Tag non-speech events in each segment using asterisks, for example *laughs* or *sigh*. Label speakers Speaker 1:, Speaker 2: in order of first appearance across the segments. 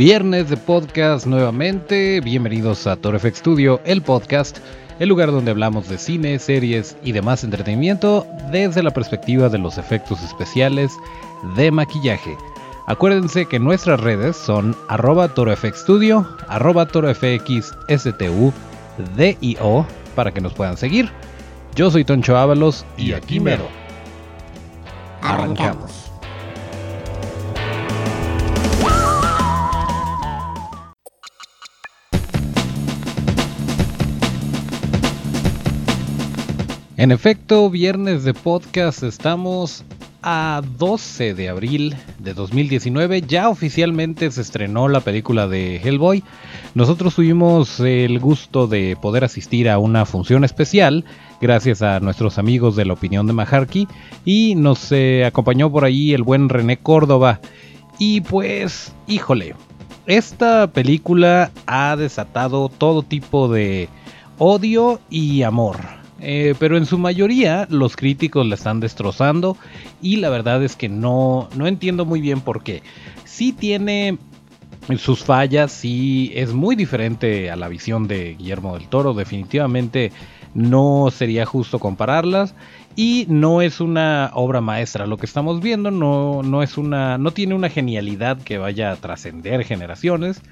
Speaker 1: Viernes de podcast nuevamente, bienvenidos a TorFX Studio, el podcast, el lugar donde hablamos de cine, series y demás entretenimiento desde la perspectiva de los efectos especiales de maquillaje. Acuérdense que nuestras redes son arroba torofxstudio, arroba torofxstu, DIO, para que nos puedan seguir. Yo soy Toncho Ábalos y, aquí mero. Arrancamos. En efecto, viernes de podcast estamos a 12 de abril de 2019 ya oficialmente se estrenó la película de Hellboy. Nosotros tuvimos el gusto de poder asistir a una función especial gracias a nuestros amigos de la opinión de Majarki y nos eh, acompañó por ahí el buen René Córdoba. Y pues, híjole, esta película ha desatado todo tipo de odio y amor eh, pero en su mayoría los críticos la están destrozando y la verdad es que no, no entiendo muy bien por qué. Sí tiene sus fallas, sí es muy diferente a la visión de Guillermo del Toro, definitivamente no sería justo compararlas y no es una obra maestra. Lo que estamos viendo no, no es una, no tiene una genialidad que vaya a trascender generaciones,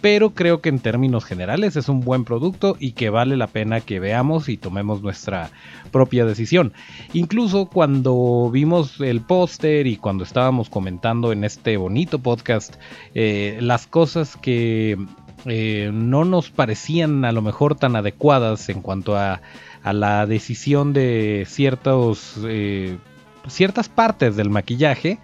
Speaker 1: pero creo que en términos generales es un buen producto y que vale la pena que veamos y tomemos nuestra propia decisión. Incluso cuando vimos el póster y cuando estábamos comentando en este bonito podcast eh, las cosas que eh, no nos parecían a lo mejor tan adecuadas en cuanto a la decisión de ciertos, eh, ciertas partes del maquillaje,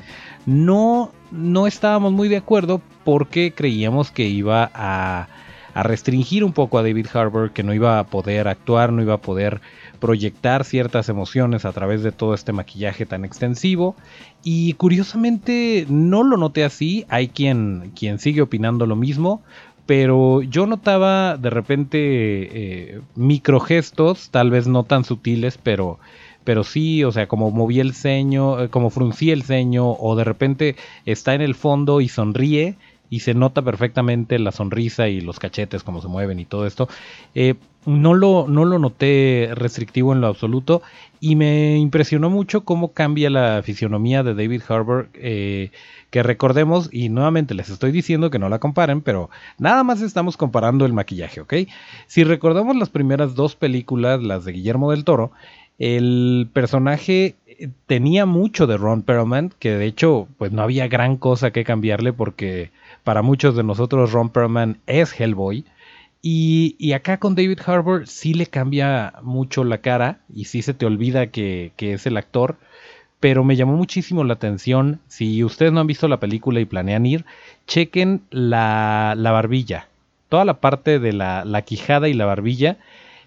Speaker 1: no, no estábamos muy de acuerdo porque creíamos que iba a, restringir un poco a David Harbour, que no iba a poder actuar, no iba a poder proyectar ciertas emociones a través de todo este maquillaje tan extensivo. Y curiosamente no lo noté así, hay quien, quien sigue opinando lo mismo pero yo notaba de repente eh, microgestos, tal vez no tan sutiles, pero, pero sí, o sea, como moví el ceño, eh, como fruncí el ceño, o de repente está en el fondo y sonríe y se nota perfectamente la sonrisa y los cachetes, como se mueven y todo esto. Eh, no, lo, no lo noté restrictivo en lo absoluto y me impresionó mucho cómo cambia la fisionomía de David Harbour que recordemos, y nuevamente les estoy diciendo que no la comparen, pero nada más estamos comparando el maquillaje, ¿ok? Si recordamos las primeras dos películas, las de Guillermo del Toro, el personaje eh, tenía mucho de Ron Perlman, que de hecho pues no había gran cosa que cambiarle porque para muchos de nosotros Ron Perlman es Hellboy. Y, y, acá con David Harbour sí le cambia mucho la cara y sí se te olvida que, que es el actor pero me llamó muchísimo la atención. Si ustedes no han visto la película y planean ir, chequen la, barbilla. Toda la parte de la, la, quijada y la barbilla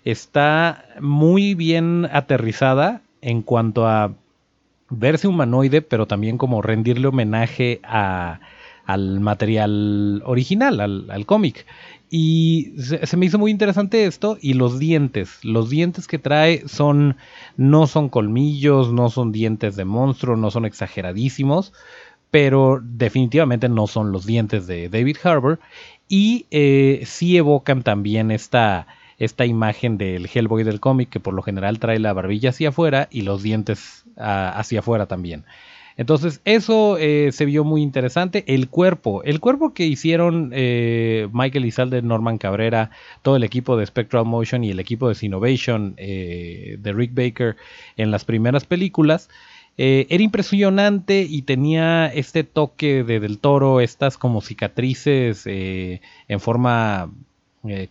Speaker 1: está muy bien aterrizada en cuanto a verse humanoide, pero también como rendirle homenaje a, al material original, al, al cómic. Y se, me hizo muy interesante esto y los dientes, los dientes que trae son no son colmillos, no son dientes de monstruo, no son exageradísimos, pero definitivamente no son los dientes de David Harbour y eh, sí evocan también esta esta imagen del Hellboy del cómic que por lo general trae la barbilla hacia afuera y los dientes ah, hacia afuera también. Entonces, eso eh, se vio muy interesante. El cuerpo, el cuerpo que hicieron eh, Michael Izalde, Norman Cabrera, todo el equipo de Spectral Motion y el equipo de Sinovation eh, de Rick Baker en las primeras películas. era impresionante y tenía este toque de del toro, estas como cicatrices en forma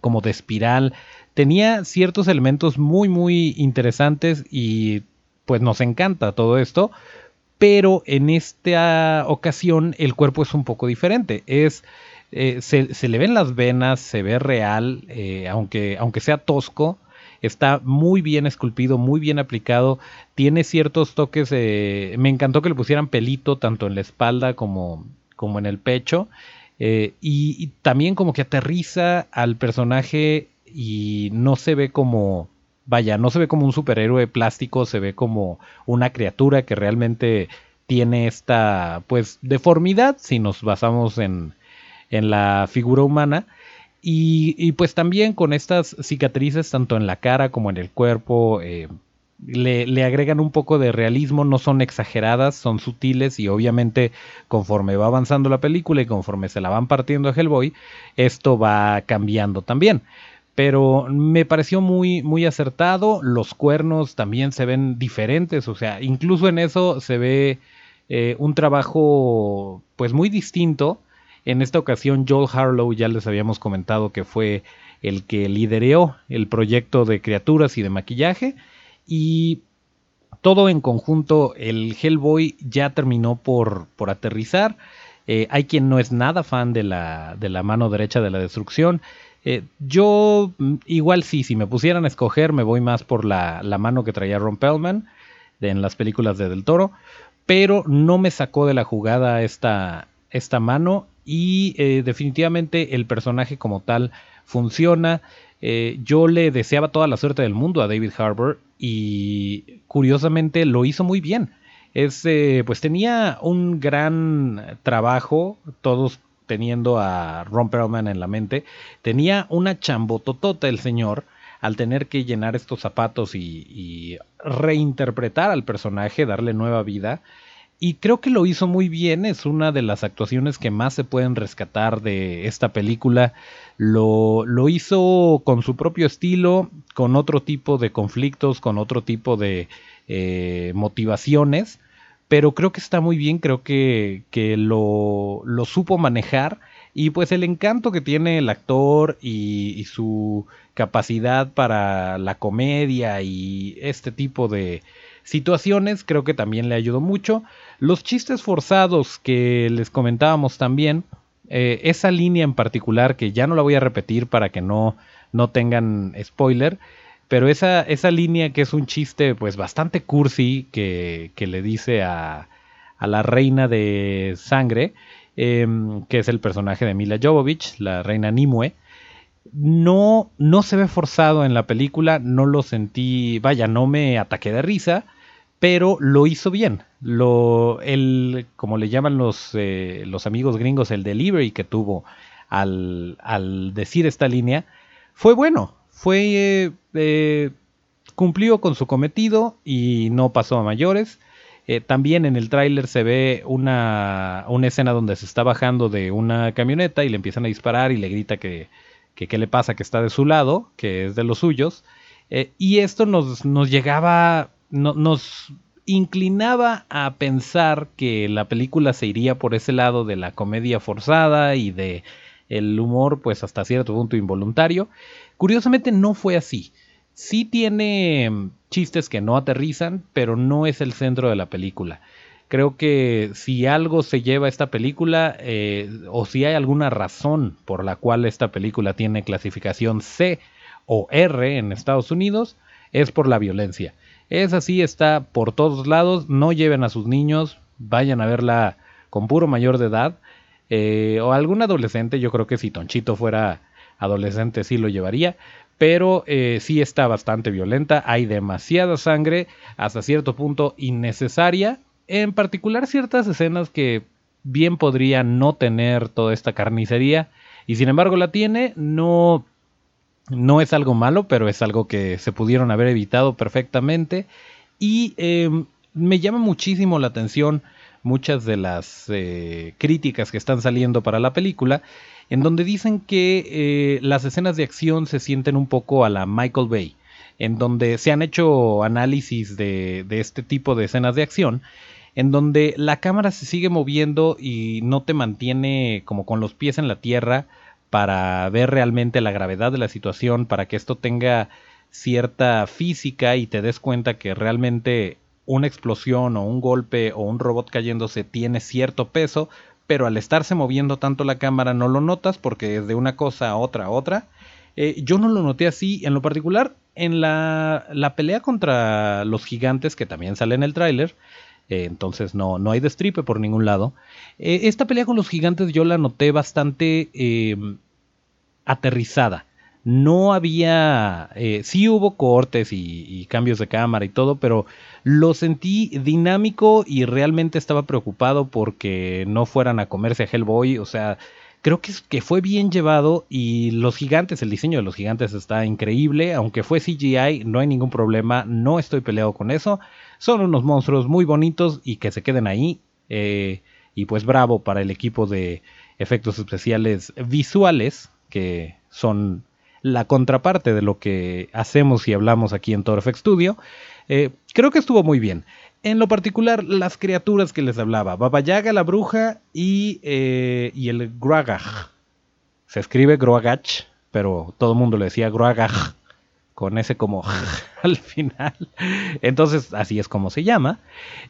Speaker 1: como de espiral. Tenía ciertos elementos muy muy interesantes y pues nos encanta todo esto pero en esta ocasión el cuerpo es un poco diferente. Es, eh, se, le ven las venas, se ve real, eh, aunque, aunque sea tosco. Está muy bien esculpido, muy bien aplicado. Tiene ciertos toques. me encantó que le pusieran pelito tanto en la espalda como, como en el pecho. Eh, y, también como que aterriza al personaje y no se ve como vaya, no se ve como un superhéroe plástico, se ve como una criatura que realmente tiene esta, pues, deformidad, si nos basamos en, en la figura humana. Y, pues también con estas cicatrices, tanto en la cara como en el cuerpo, eh, le, agregan un poco de realismo, no son exageradas, son sutiles y obviamente conforme va avanzando la película y conforme se la van partiendo a Hellboy, esto va cambiando también. Pero me pareció muy, muy acertado, los cuernos también se ven diferentes, o sea, incluso en eso se ve eh, un trabajo pues muy distinto. En esta ocasión Joel Harlow ya les habíamos comentado que fue el que lideró el proyecto de criaturas y de maquillaje y todo en conjunto, el Hellboy ya terminó por, por aterrizar. Eh, hay quien no es nada fan de la, de la mano derecha de la destrucción. Eh, yo mm, igual sí, si me pusieran a escoger, me voy más por la, mano que traía Ron Pellman en las películas de Del Toro, pero no me sacó de la jugada esta, esta mano y eh, definitivamente el personaje como tal funciona. yo le deseaba toda la suerte del mundo a David Harbour y curiosamente lo hizo muy bien. Es, eh, pues tenía un gran trabajo, todos teniendo a Ron Perlman en la mente, tenía una chambototota el señor al tener que llenar estos zapatos y, reinterpretar al personaje, darle nueva vida. Y creo que lo hizo muy bien, es una de las actuaciones que más se pueden rescatar de esta película. Lo, hizo con su propio estilo, con otro tipo de conflictos, con otro tipo de eh, motivaciones, pero creo que está muy bien, creo que, que lo, lo, supo manejar y pues el encanto que tiene el actor y, su capacidad para la comedia y este tipo de situaciones creo que también le ayudó mucho. Los chistes forzados que les comentábamos también, eh, esa línea en particular, que ya no la voy a repetir para que no, no tengan spoiler, pero esa, esa línea que es un chiste pues bastante cursi que, que le dice a, a, la reina de sangre, em, que es el personaje de Mila Jovovich, la reina Nimue, no, no se ve forzado en la película, no lo sentí, vaya, no me ataqué de risa, pero lo hizo bien. Lo, el, como le llaman los, eh, los amigos gringos, el delivery que tuvo al, al decir esta línea fue bueno. Fue eh, eh, cumplió con su cometido y no pasó a mayores. también en el tráiler se ve una, escena donde se está bajando de una camioneta y le empiezan a disparar y le grita que, que qué le pasa, que está de su lado, que es de los suyos. y esto nos, nos llegaba nos inclinaba a pensar que la película se iría por ese lado de la comedia forzada y de el humor pues hasta cierto punto involuntario. Curiosamente no fue así. Sí tiene chistes que no aterrizan, pero no es el centro de la película. Creo que si algo se lleva a esta película, eh, o si hay alguna razón por la cual esta película tiene clasificación C o R en Estados Unidos, es por la violencia. Es así, está por todos lados. No lleven a sus niños, vayan a verla con puro mayor de edad. Eh, o algún adolescente, yo creo que si Tonchito fuera adolescente sí lo llevaría. Pero eh, sí está bastante violenta, hay demasiada sangre, hasta cierto punto innecesaria. En particular ciertas escenas que bien podrían no tener toda esta carnicería. Y sin embargo la tiene, no no es algo malo, pero es algo que se pudieron haber evitado perfectamente. Y em, me llama muchísimo la atención muchas de las eh, críticas que están saliendo para la película, en donde dicen que eh, las escenas de acción se sienten un poco a la Michael Bay, en donde se han hecho análisis de, de este tipo de escenas de acción, en donde la cámara se sigue moviendo y no te mantiene como con los pies en la tierra, para ver realmente la gravedad de la situación, para que esto tenga cierta física y te des cuenta que realmente una explosión o un golpe o un robot cayéndose tiene cierto peso, pero al estarse moviendo tanto la cámara no lo notas porque es de una cosa a otra a otra. Eh, yo no lo noté así, en lo particular en la, la pelea contra los gigantes que también sale en el tráiler, eh, entonces no, no hay destripe por ningún lado. Eh, esta pelea con los gigantes yo la noté bastante aterrizada. No había, eh, sí hubo cortes y, cambios de cámara y todo, pero lo sentí dinámico y realmente estaba preocupado porque no fueran a comerse a Hellboy. O sea, creo que, que fue bien llevado y los gigantes, el diseño de los gigantes está increíble, aunque fue CGI, no hay ningún problema, no estoy peleado con eso, son unos monstruos muy bonitos y que se queden ahí, eh, y pues bravo para el equipo de efectos especiales visuales, que son la contraparte de lo que hacemos y hablamos aquí en Toro Studio, eh, creo que estuvo muy bien. En lo particular, las criaturas que les hablaba, Baba Yaga, la bruja y, eh, y el Gruagach. Se escribe Gruagach, pero todo el mundo le decía Gruagach con ese como *laughs* al final. Entonces, así es como se llama.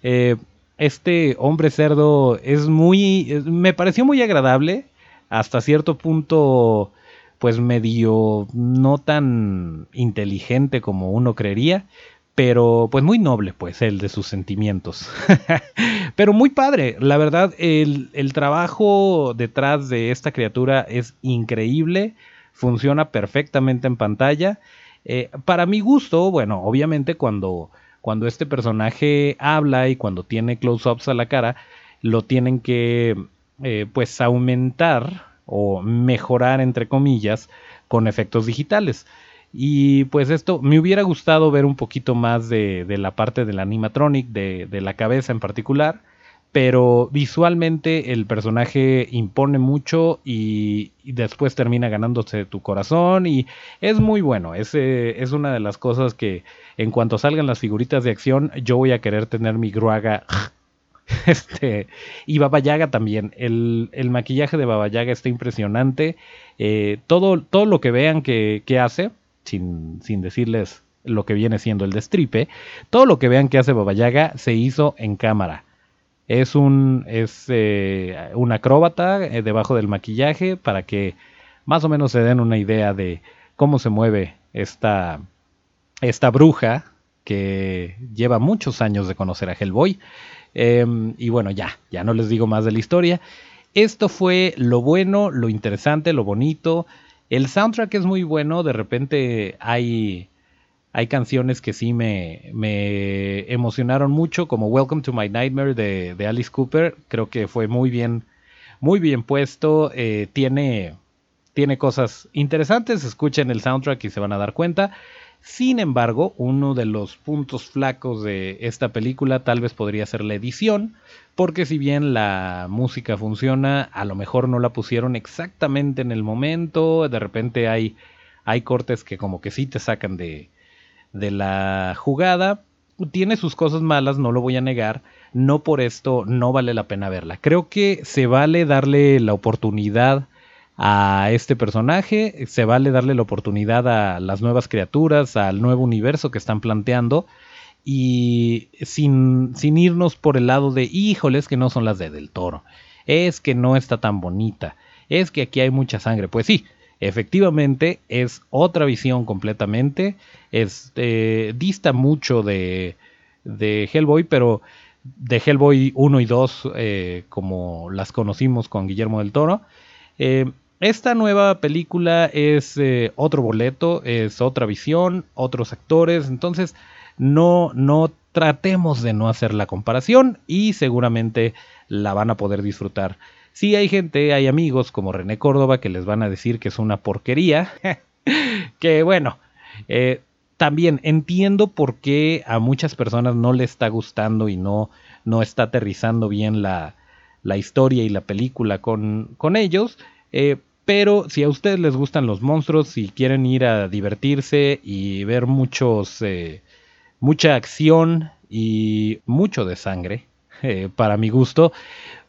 Speaker 1: Eh, este hombre cerdo es muy. Me pareció muy agradable. Hasta cierto punto, pues medio no tan inteligente como uno creería pero pues muy noble, pues, el de sus sentimientos. *laughs* pero muy padre, la verdad, el, trabajo detrás de esta criatura es increíble, funciona perfectamente en pantalla. Eh, para mi gusto, bueno, obviamente cuando, cuando este personaje habla y cuando tiene close-ups a la cara, lo tienen que, eh, pues, aumentar o mejorar, entre comillas, con efectos digitales. Y pues esto, me hubiera gustado ver un poquito más de, la parte del animatronic, de, la cabeza en particular, pero visualmente el personaje impone mucho y, después termina ganándose tu corazón y es muy bueno, es, eh, es una de las cosas que en cuanto salgan las figuritas de acción yo voy a querer tener mi Gruaga *laughs* este, y Baba Yaga también. El, maquillaje de Baba Yaga está impresionante. Eh, todo, todo lo que vean que, hace, sin, decirles lo que viene siendo el destripe, todo lo que vean que hace Babayaga se hizo en cámara. Es un, es, eh, un acróbata eh, debajo del maquillaje para que más o menos se den una idea de cómo se mueve esta, esta bruja que lleva muchos años de conocer a Hellboy. Em, y bueno, ya, ya no les digo más de la historia. Esto fue lo bueno, lo interesante, lo bonito, el soundtrack es muy bueno, de repente hay, hay canciones que sí me, me emocionaron mucho, como Welcome to My Nightmare de, Alice Cooper, creo que fue muy bien, muy bien puesto, eh, tiene, tiene cosas interesantes, escuchen el soundtrack y se van a dar cuenta. Sin embargo, uno de los puntos flacos de esta película tal vez podría ser la edición, porque si bien la música funciona, a lo mejor no la pusieron exactamente en el momento, de repente hay, hay cortes que como que sí te sacan de, de la jugada. Tiene sus cosas malas, no lo voy a negar, no por esto no vale la pena verla. Creo que se vale darle la oportunidad a este personaje, se vale darle la oportunidad a las nuevas criaturas, al nuevo universo que están planteando y sin, sin irnos por el lado de híjoles que no son las de del toro, es que no está tan bonita, es que aquí hay mucha sangre, pues sí, efectivamente es otra visión completamente, es, eh, dista mucho de, de Hellboy, pero de Hellboy 1 y 2 eh, como las conocimos con Guillermo del Toro. Eh, esta nueva película es eh, otro boleto, es otra visión, otros actores, entonces no, no tratemos de no hacer la comparación y seguramente la van a poder disfrutar. Si hay gente, hay amigos como René Córdoba que les van a decir que es una porquería, *laughs* que bueno, eh, también entiendo por qué a muchas personas no le está gustando y no, no está aterrizando bien la, la historia y la película con, con ellos. Eh, pero si a ustedes les gustan los monstruos y quieren ir a divertirse y ver muchos, eh, mucha acción y mucho de sangre, *laughs* eh, para mi gusto,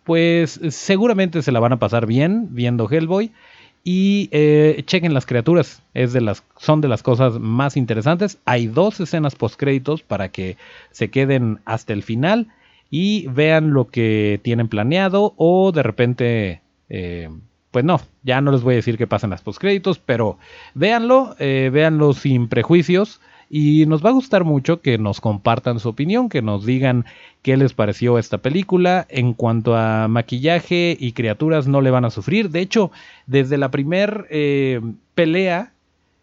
Speaker 1: pues seguramente se la van a pasar bien viendo Hellboy. Y chequen las criaturas, es de las, son de las cosas más interesantes. Hay dos escenas post créditos para que se queden hasta el final y vean lo que tienen planeado o de repente pues no, ya no les voy a decir que pasen las postcréditos, pero véanlo, eh, véanlo sin prejuicios. Y nos va a gustar mucho que nos compartan su opinión, que nos digan qué les pareció esta película. En cuanto a maquillaje y criaturas, no le van a sufrir. De hecho, desde la primer eh, pelea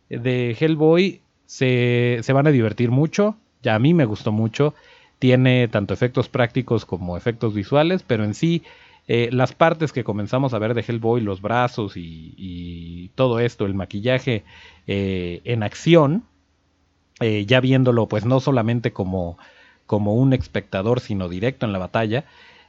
Speaker 1: de Hellboy se, se, van a divertir mucho. Ya a mí me gustó mucho. Tiene tanto efectos prácticos como efectos visuales, pero en sí eh, las partes que comenzamos a ver de Hellboy, los brazos y, todo esto, el maquillaje eh, en acción, eh, ya viéndolo pues no solamente como, como un espectador, sino directo en la batalla,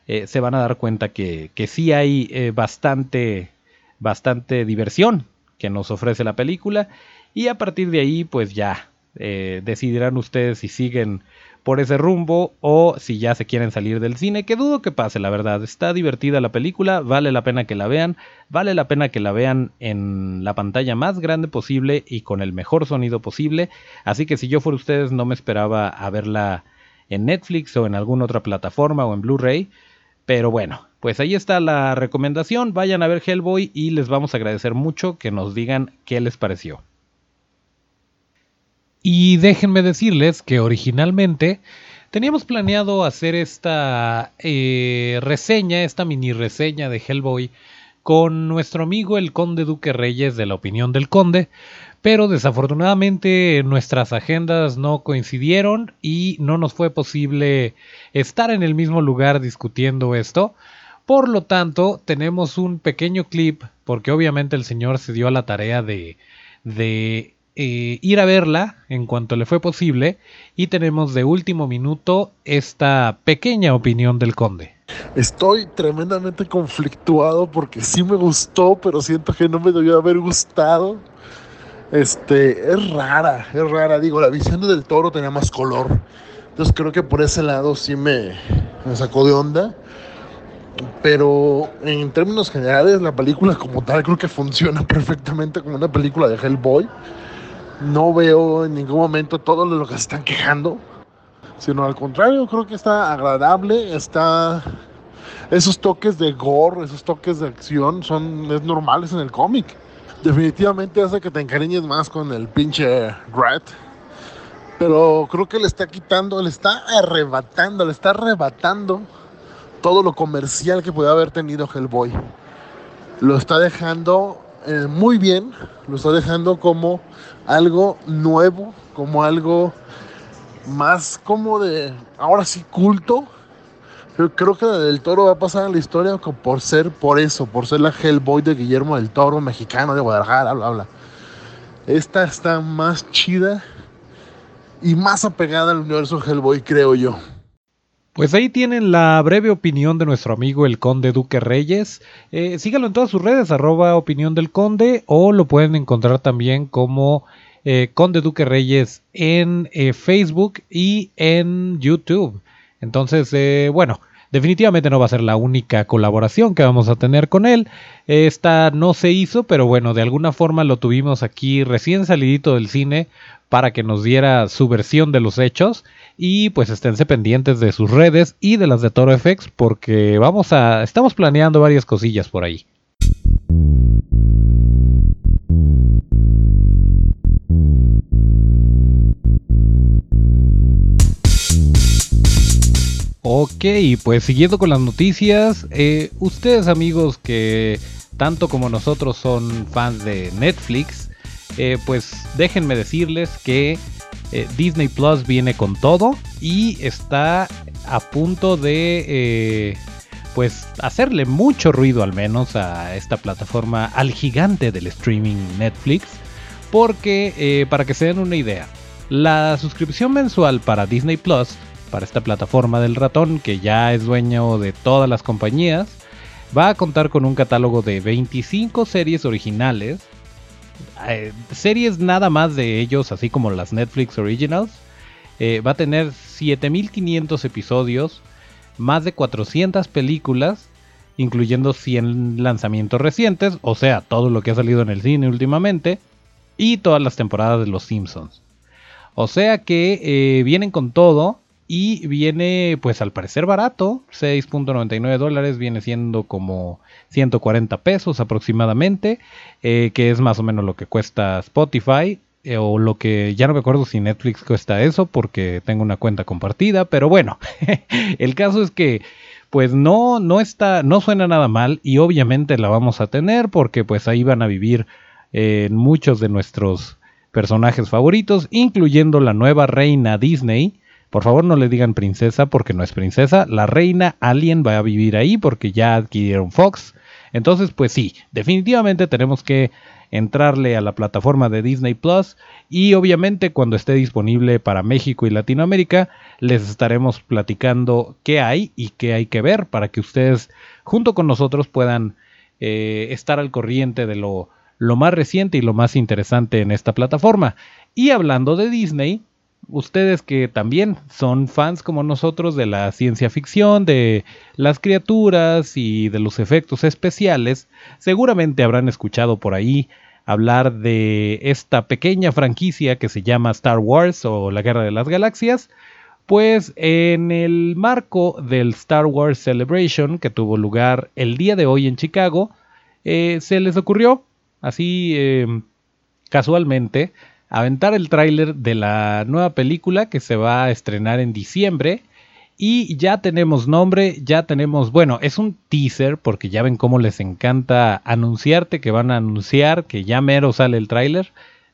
Speaker 1: se van a dar cuenta que, que sí hay bastante, bastante diversión que nos ofrece la película. Y a partir de ahí pues ya decidirán ustedes si siguen por ese rumbo o si ya se quieren salir del cine, que dudo que pase, la verdad. Está divertida la película, vale la pena que la vean, vale la pena que la vean en la pantalla más grande posible y con el mejor sonido posible. Así que si yo fuera ustedes no me esperaba a verla en Netflix o en alguna otra plataforma o en Blu-ray. Pero bueno, pues ahí está la recomendación. Vayan a ver Hellboy y les vamos a agradecer mucho que nos digan qué les pareció. Y déjenme decirles que originalmente teníamos planeado hacer esta eh, reseña, esta mini reseña de Hellboy con nuestro amigo el conde Duque Reyes de la opinión del conde, pero desafortunadamente nuestras agendas no coincidieron y no nos fue posible estar en el mismo lugar discutiendo esto. Por lo tanto, tenemos un pequeño clip, porque obviamente el señor se dio a la tarea de, de eh, ir a verla en cuanto le fue posible y tenemos de último minuto esta pequeña opinión del conde.
Speaker 2: Estoy tremendamente conflictuado porque sí me gustó, pero siento que no me debió haber gustado. Este, es rara, es rara. Digo, la visión del toro tenía más color. Entonces creo que por ese lado sí me, me sacó de onda. Pero en términos generales, la película como tal creo que funciona *laughs* perfectamente como una película de Hellboy no veo en ningún momento todo lo que se están quejando, sino al contrario, creo que está agradable, está esos toques de gore, esos toques de acción son es normales en el cómic. Definitivamente hace que te encariñes más con el pinche Rat. Pero creo que le está quitando, le está arrebatando, le está arrebatando todo lo comercial que puede haber tenido Hellboy. Lo está dejando eh, muy bien, lo está dejando como algo nuevo, como algo más como de, ahora sí, culto. Yo creo que del Toro va a pasar a la historia por ser por eso, por ser la Hellboy de Guillermo del Toro, mexicano de Guadalajara, bla, bla. Esta está más chida y más apegada al universo Hellboy, creo yo.
Speaker 1: Pues ahí tienen la breve opinión de nuestro amigo el conde Duque Reyes. Eh, síganlo en todas sus redes, arroba opinión del conde, o lo pueden encontrar también como eh, Conde Duque Reyes en eh, Facebook y en YouTube. Entonces, bueno, definitivamente no va a ser la única colaboración que vamos a tener con él. Esta no se hizo, pero bueno, de alguna forma lo tuvimos aquí recién salidito del cine para que nos diera su versión de los hechos y pues esténse pendientes de sus redes y de las de Toro FX porque vamos a estamos planeando varias cosillas por ahí. Ok, pues siguiendo con las noticias, eh, ustedes amigos que tanto como nosotros son fans de Netflix, eh, pues déjenme decirles que eh, Disney Plus viene con todo y está a punto de pues hacerle mucho ruido al menos a esta plataforma, al gigante del streaming Netflix, porque para que se den una idea, la suscripción mensual para Disney Plus, para esta plataforma del ratón que ya es dueño de todas las compañías, va a contar con un catálogo de 25 series originales eh, series nada más de ellos, así como las Netflix Originals. Eh, va a tener 7500 episodios, más de 400 películas, incluyendo 100 lanzamientos recientes, o sea, todo lo que ha salido en el cine últimamente, y todas las temporadas de Los Simpsons. O sea que eh, vienen con todo y viene pues al parecer barato, 6.99 dólares, viene siendo como 140 pesos aproximadamente, eh, que es más o menos lo que cuesta Spotify. Eh, o lo que ya no me acuerdo si Netflix cuesta eso porque tengo una cuenta compartida, pero bueno, *laughs* el caso es que pues no, no está, no suena nada mal y obviamente la vamos a tener porque pues ahí van a vivir eh, muchos de nuestros personajes favoritos, incluyendo la nueva reina Disney, Por favor no le digan princesa porque no es princesa. La reina Alien va a vivir ahí porque ya adquirieron Fox. Entonces, pues sí, definitivamente tenemos que entrarle a la plataforma de Disney Plus y obviamente cuando esté disponible para México y Latinoamérica les estaremos platicando qué hay y qué hay que ver para que ustedes junto con nosotros puedan eh, estar al corriente de lo, lo más reciente y lo más interesante en esta plataforma. Y hablando de Disney, ustedes que también son fans como nosotros de la ciencia ficción, de las criaturas y de los efectos especiales, seguramente habrán escuchado por ahí hablar de esta pequeña franquicia que se llama Star Wars o la Guerra de las Galaxias. Pues en el marco del Star Wars Celebration que tuvo lugar el día de hoy en Chicago, eh, se les ocurrió, así eh, casualmente, aventar el tráiler de la nueva película que se va a estrenar en diciembre. Y ya tenemos nombre, ya tenemos, bueno, es un teaser porque ya ven cómo les encanta anunciarte que van a anunciar que ya mero sale el tráiler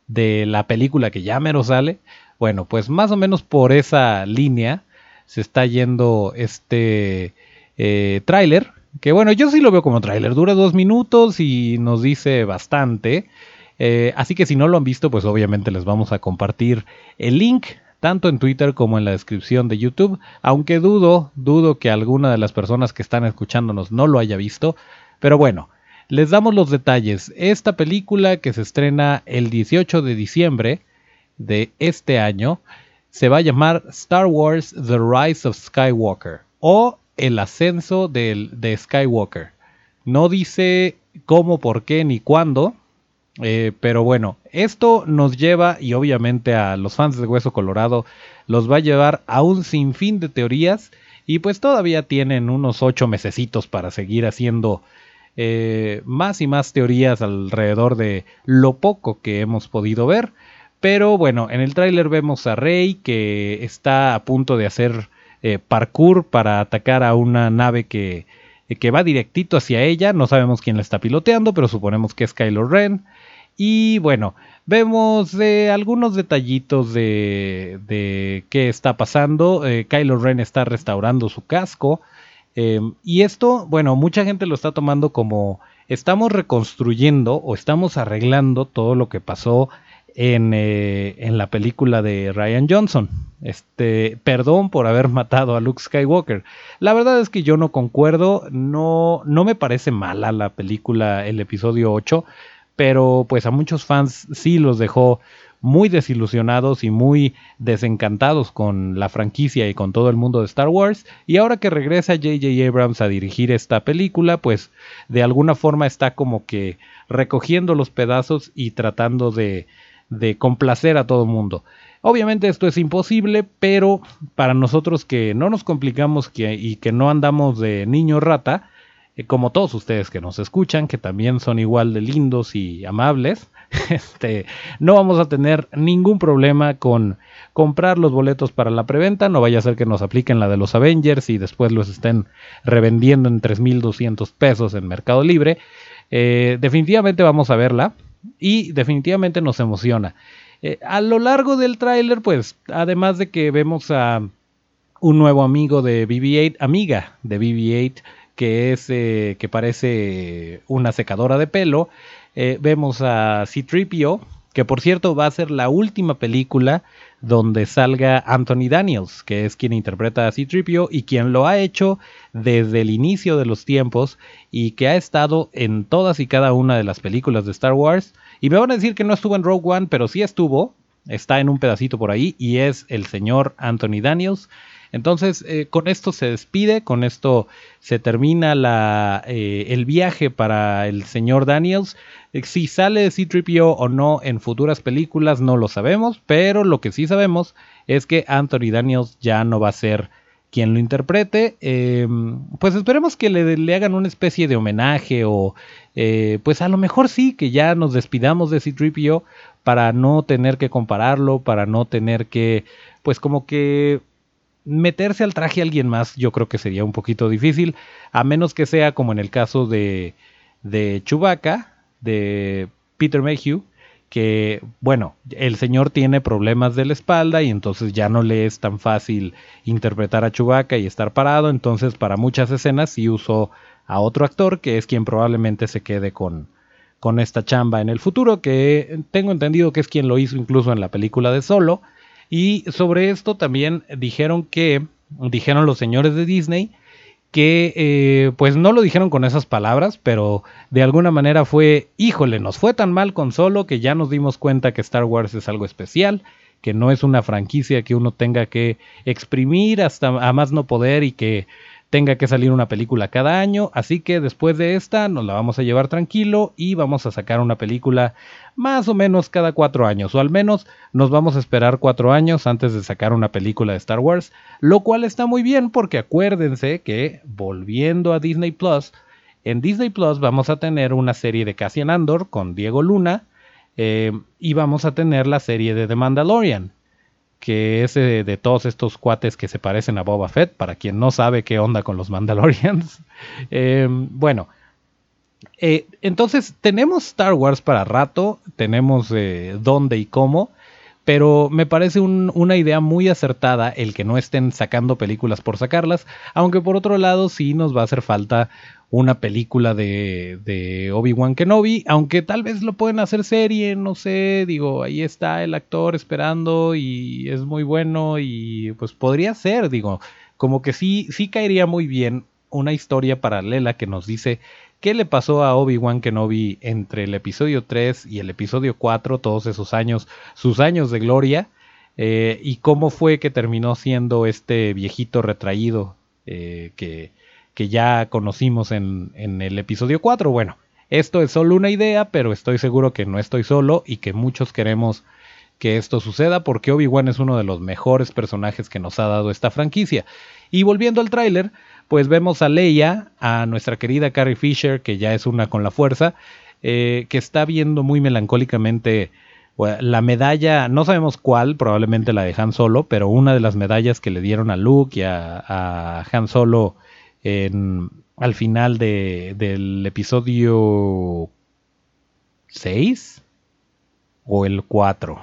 Speaker 1: de la película que ya mero sale. Bueno, pues más o menos por esa línea se está yendo este eh, tráiler. Que bueno, yo sí lo veo como tráiler. Dura dos minutos y nos dice bastante. Eh, así que si no lo han visto, pues obviamente les vamos a compartir el link tanto en Twitter como en la descripción de YouTube, aunque dudo, dudo que alguna de las personas que están escuchándonos no lo haya visto, pero bueno, les damos los detalles. Esta película que se estrena el 18 de diciembre de este año se va a llamar Star Wars The Rise of Skywalker o El ascenso de, de Skywalker. No dice cómo, por qué ni cuándo, eh, pero bueno, esto nos lleva, y obviamente a los fans de Hueso Colorado, los va a llevar a un sinfín de teorías. Y pues todavía tienen unos ocho mesecitos para seguir haciendo eh, más y más teorías alrededor de lo poco que hemos podido ver. Pero bueno, en el tráiler vemos a Rey que está a punto de hacer eh, parkour para atacar a una nave que, que va directito hacia ella. No sabemos quién la está piloteando, pero suponemos que es Kylo Ren. Y bueno, vemos eh, algunos detallitos de, de, qué está pasando. Eh, Kylo Ren está restaurando su casco. Em, y esto, bueno, mucha gente lo está tomando como estamos reconstruyendo o estamos arreglando todo lo que pasó en, eh, en, la película de Ryan Johnson. Este, perdón por haber *laughs* matado a Luke Skywalker. La verdad es que yo no concuerdo, no, no me parece mala la película, el episodio 8 pero pues a muchos fans sí los dejó muy desilusionados y muy desencantados con la franquicia y con todo el mundo de Star Wars. Y ahora que regresa JJ Abrams a dirigir esta película, pues de alguna forma está como que recogiendo los pedazos y tratando de, de complacer a todo el mundo. Obviamente esto es imposible, pero para nosotros que no nos complicamos y que no andamos de niño rata, como todos ustedes que nos escuchan, que también son igual de lindos y amables, *laughs* este, no vamos a tener ningún problema con comprar los boletos para la preventa. No vaya a ser que nos apliquen la de los Avengers y después los estén revendiendo en 3.200 pesos en Mercado Libre. Eh, definitivamente vamos a verla y definitivamente nos emociona. Eh, a lo largo del tráiler, pues, además de que vemos a un nuevo amigo de BB-8, amiga de BB-8, que es eh, que parece una secadora de pelo. Eh, vemos a C-3PO, que por cierto va a ser la última película donde salga Anthony Daniels, que es quien interpreta a C-3PO y quien lo ha hecho desde el inicio de los tiempos y que ha estado en todas y cada una de las películas de Star Wars. Y me van a decir que no estuvo en Rogue One, pero sí estuvo, está en un pedacito por ahí y es el señor Anthony Daniels. Entonces, eh, con esto se despide, con esto se termina eh, el viaje para el señor Daniels. Eh, si sale C-3PO o no en futuras películas no lo sabemos, pero lo que sí sabemos es que Anthony Daniels ya no va a ser quien lo interprete. Em, pues esperemos que le, le, hagan una especie de homenaje o pues a lo mejor sí que ya nos despidamos de C-3PO para no tener que compararlo, para no tener que pues como que meterse al traje a alguien más yo creo que sería un poquito difícil, a menos que sea como en el caso de, de Chewbacca, de Peter Mayhew, que, bueno, el señor tiene problemas de la espalda y entonces ya no le es tan fácil interpretar a Chewbacca y estar parado, entonces para muchas escenas sí usó a otro actor que es quien probablemente se quede con, con esta chamba en el futuro, que tengo entendido que es quien lo hizo incluso en la película de Solo. Y sobre esto también dijeron que, dijeron los señores de Disney, que eh, pues no lo dijeron con esas palabras, pero de alguna manera fue, híjole, nos fue tan mal con Solo que ya nos dimos cuenta que Star Wars es algo especial, que no es una franquicia que uno tenga que exprimir hasta a más no poder y que tenga que salir una película cada año, así que después de esta nos la vamos a llevar tranquilo y vamos a sacar una película más o menos cada cuatro años, o al menos nos vamos a esperar cuatro años antes de sacar una película de Star Wars, lo cual está muy bien porque acuérdense que volviendo a Disney Plus, en Disney Plus vamos a tener una serie de Cassian Andor con Diego Luna eh, y vamos a tener la serie de The Mandalorian que es de, todos estos cuates que se parecen a Boba Fett, para quien no sabe qué onda con los Mandalorians. *laughs* Em, bueno, eh, entonces tenemos Star Wars para rato, tenemos eh, dónde y cómo, pero me parece una idea muy acertada el que no estén sacando películas por sacarlas, aunque por otro lado sí nos va a hacer falta una película de, de Obi-Wan Kenobi, aunque tal vez lo pueden hacer serie, no sé, digo, ahí está el actor esperando y es muy bueno y pues podría ser, digo, como que sí, sí caería muy bien una historia paralela que nos dice qué le pasó a Obi-Wan Kenobi entre el episodio 3 y el episodio 4, todos esos años, sus años de gloria, eh, y cómo fue que terminó siendo este viejito retraído eh, que que ya conocimos en, el episodio 4. Bueno, esto es solo una idea, pero estoy seguro que no estoy solo y que muchos queremos que esto suceda porque Obi-Wan es uno de los mejores personajes que nos ha dado esta franquicia. Y volviendo al tráiler, pues vemos a Leia, a nuestra querida Carrie Fisher, que ya es una con la fuerza, eh, que está viendo muy melancólicamente la medalla, no sabemos cuál, probablemente la de Han Solo, pero una de las medallas que le dieron a Luke y a, a Han Solo en, al final de, del episodio 6 o el 4.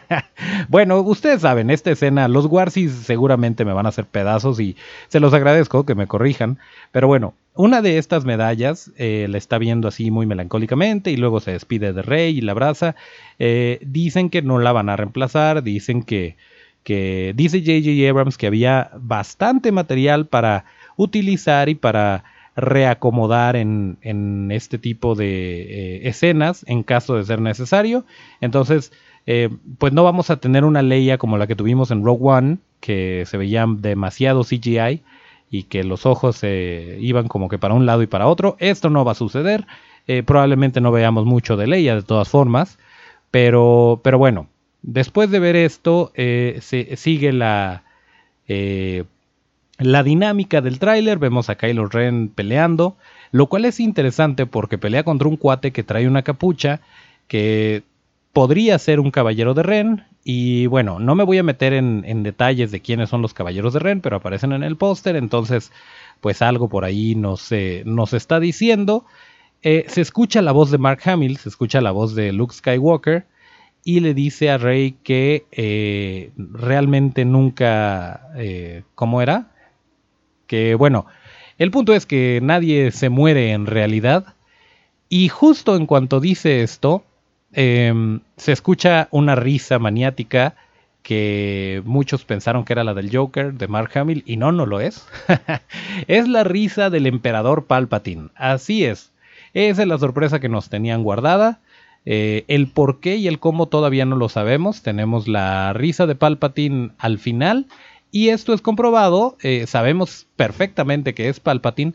Speaker 1: *laughs* bueno, ustedes saben, esta escena, los Warsis seguramente me van a hacer pedazos y se los agradezco que me corrijan. Pero bueno, una de estas medallas eh, la está viendo así muy melancólicamente y luego se despide de Rey y la abraza. Eh, dicen que no la van a reemplazar, dicen que, que dice JJ Abrams que había bastante material para utilizar y para reacomodar en, este tipo de eh, escenas en caso de ser necesario. Entonces, eh, pues no vamos a tener una Leia como la que tuvimos en Rogue One, que se veían demasiado CGI y que los ojos se iban como que para un lado y para otro. Esto no va a suceder. Eh, probablemente no veamos mucho de Leia de todas formas. Pero, pero bueno, después de ver esto, se, sigue la la dinámica del tráiler, vemos a Kylo Ren peleando, lo cual es interesante porque pelea contra un cuate que trae una capucha que podría ser un caballero de Ren. Y bueno, no me voy a meter en, detalles de quiénes son los caballeros de Ren, pero aparecen en el póster, entonces pues algo por ahí nos, nos está diciendo. Eh, se escucha la voz de Mark Hamill, se escucha la voz de Luke Skywalker y le dice a Rey que eh, realmente nunca, eh, ¿cómo era? Que bueno, el punto es que nadie se muere en realidad. Y justo en cuanto dice esto, em, se escucha una risa maniática que muchos pensaron que era la del Joker de Mark Hamill y no, no lo es. *laughs* es la risa del emperador Palpatine. Así es. Esa es la sorpresa que nos tenían guardada. Eh, el por qué y el cómo todavía no lo sabemos. Tenemos la risa de Palpatine al final y esto es comprobado, eh, sabemos perfectamente que es Palpatine,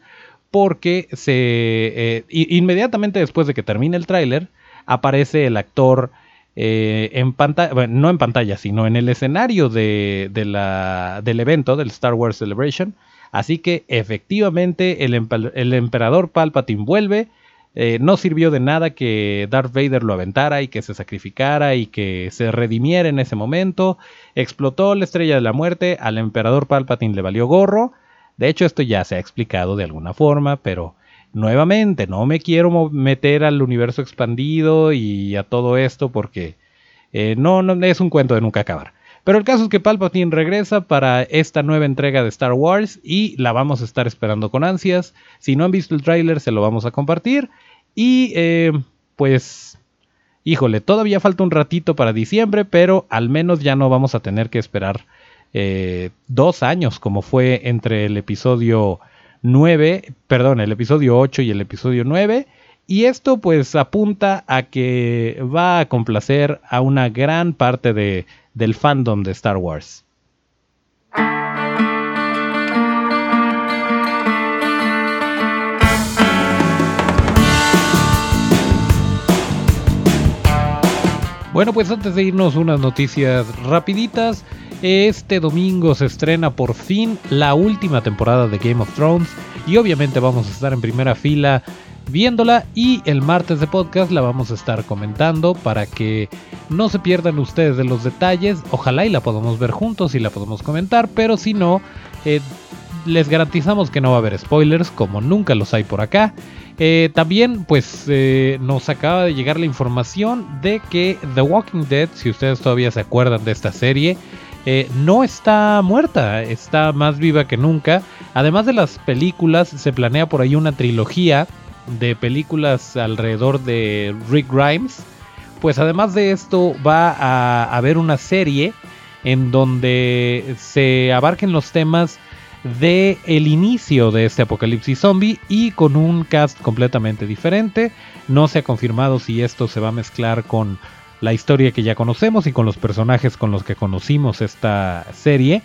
Speaker 1: porque se eh, inmediatamente después de que termine el tráiler, aparece el actor eh, en pantalla, no en pantalla, sino en el escenario de, la, del evento, del Star Wars Celebration. Así que efectivamente el, el emperador Palpatine vuelve eh, no sirvió de nada que Darth Vader lo aventara y que se sacrificara y que se redimiera en ese momento. Explotó la estrella de la muerte, al emperador Palpatine le valió gorro. De hecho, esto ya se ha explicado de alguna forma, pero nuevamente, no me quiero meter al universo expandido y a todo esto porque eh, no, no es un cuento de nunca acabar. Pero el caso es que Palpatine regresa para esta nueva entrega de Star Wars y la vamos a estar esperando con ansias. Si no han visto el tráiler, se lo vamos a compartir. Y eh, pues, híjole, todavía falta un ratito para diciembre, pero al menos ya no vamos a tener que esperar eh, dos años como fue entre el episodio 9, perdón, el episodio 8 y el episodio 9. Y esto pues apunta a que va a complacer a una gran parte de, del fandom de Star Wars. Bueno, pues antes de irnos unas noticias rapiditas. Este domingo se estrena por fin la última temporada de Game of Thrones y obviamente vamos a estar en primera fila viéndola y el martes de podcast la vamos a estar comentando para que no se pierdan ustedes de los detalles. Ojalá y la podamos ver juntos y la podemos comentar, pero si no, eh, les garantizamos que no va a haber spoilers como nunca los hay por acá. Eh, también pues eh, nos acaba de llegar la información de que The Walking Dead, si ustedes todavía se acuerdan de esta serie, no está muerta, está más viva que nunca. Además de las películas, se planea por ahí una trilogía de películas alrededor de Rick Grimes. Pues además de esto va a haber una serie en donde se abarquen los temas de el inicio de este apocalipsis zombie y con un cast completamente diferente. No se ha confirmado si esto se va a mezclar con la historia que ya conocemos y con los personajes con los que conocimos esta serie.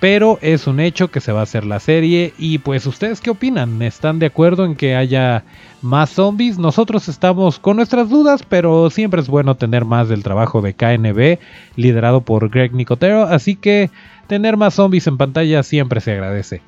Speaker 1: Pero es un hecho que se va a hacer la serie. Y pues ustedes qué opinan? ¿Están de acuerdo en que haya más zombies? Nosotros estamos con nuestras dudas, pero siempre es bueno tener más del trabajo de KNB, liderado por Greg Nicotero. Así que tener más zombies en pantalla siempre se agradece.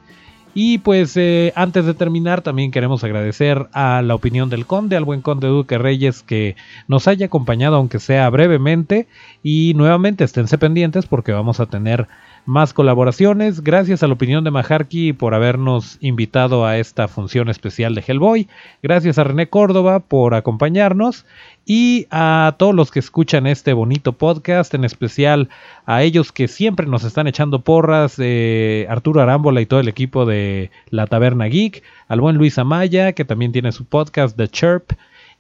Speaker 1: Y pues eh, antes de terminar también queremos agradecer a la opinión del conde, al buen conde Duque Reyes que nos haya acompañado aunque sea brevemente y nuevamente esténse pendientes porque vamos a tener más colaboraciones. Gracias a la opinión de Maharki por habernos invitado a esta función especial de Hellboy. Gracias a René Córdoba por acompañarnos y a todos los que escuchan este bonito podcast, en especial a ellos que siempre nos están echando porras, eh, Arturo Arámbola y todo el equipo de La Taberna Geek, al buen Luis Amaya, que también tiene su podcast The Chirp,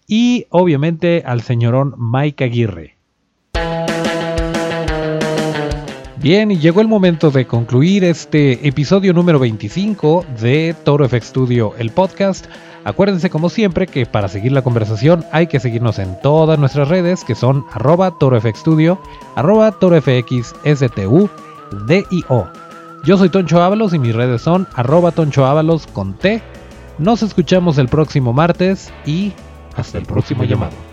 Speaker 1: y obviamente al señorón Mike Aguirre. Bien, y llegó el momento de concluir este episodio número 25 de Toro FX Studio, el podcast. Acuérdense como siempre que para seguir la conversación hay que seguirnos en todas nuestras redes que son arroba torofxstudio, arroba torofxstu. Yo soy Toncho Ábalos y mis redes son arroba Toncho con T. Nos escuchamos el próximo martes y hasta el próximo llamado.